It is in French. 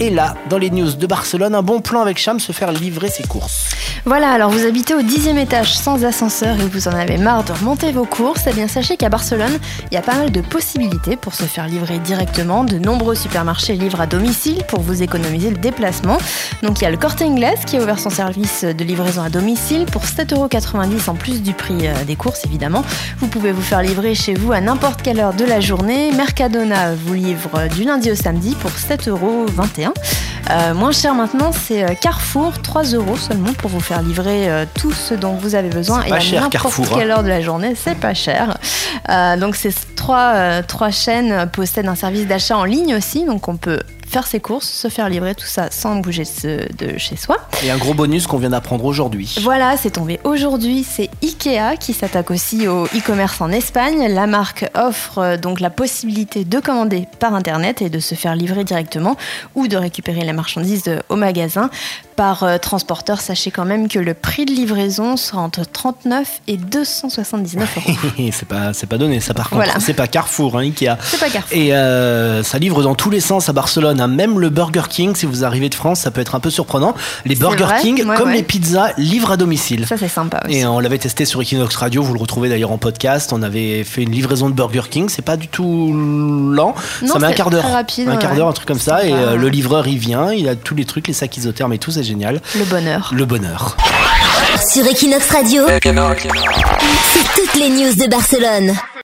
Et là, dans les news de Barcelone, un bon plan avec Cham se faire livrer ses courses. Voilà, alors vous habitez au dixième étage sans ascenseur et vous en avez marre de remonter vos courses, eh bien sachez qu'à Barcelone, il y a pas mal de possibilités pour se faire livrer directement. De nombreux supermarchés livrent à domicile pour vous économiser le déplacement. Donc il y a le Corte Inglés qui a ouvert son service de livraison à domicile pour 7,90€ en plus du prix euh, des courses évidemment. Vous pouvez vous faire livrer chez vous à n'importe quelle heure de la journée. Mercadona vous livre du lundi au samedi pour 7,21€. Euh, moins cher maintenant, c'est euh, Carrefour, 3 euros seulement pour vous faire livrer euh, tout ce dont vous avez besoin C'est et à n'importe hein. quelle heure de la journée, c'est pas cher. Euh, donc ces trois, euh, trois chaînes possèdent un service d'achat en ligne aussi, donc on peut faire ses courses, se faire livrer tout ça sans bouger de, chez soi. Et un gros bonus qu'on vient d'apprendre aujourd'hui. Voilà, c'est tombé aujourd'hui. C'est Ikea qui s'attaque aussi au e-commerce en Espagne. La marque offre euh, donc la possibilité de commander par internet et de se faire livrer directement ou de récupérer la marchandise au magasin. Par euh, transporteur, sachez quand même que le prix de livraison sera entre 39 et 279 euros. c'est pas, c'est pas donné, ça par contre. Voilà. C'est pas Carrefour, hein, Ikea. C'est pas Carrefour. Et euh, ça livre dans tous les sens à Barcelone. hein. Même le Burger King, si vous arrivez de France, ça peut être un peu surprenant. Les Burger vrai, King, ouais, comme ouais. les pizzas, livrent à domicile. Ça, c'est sympa aussi. Et on l'avait testé sur Equinox Radio, vous le retrouvez d'ailleurs en podcast. On avait fait une livraison de Burger King, c'est pas du tout lent, Non, ça met un c'est quart d'heure. rapide, un quart ouais. d'heure, un truc comme ça. Et euh, le livreur, il vient, il a tous les trucs, les sacs isothermes et tout, c'est génial. Le bonheur. Le bonheur. Sur Equinox Radio, c'est toutes les news de Barcelone.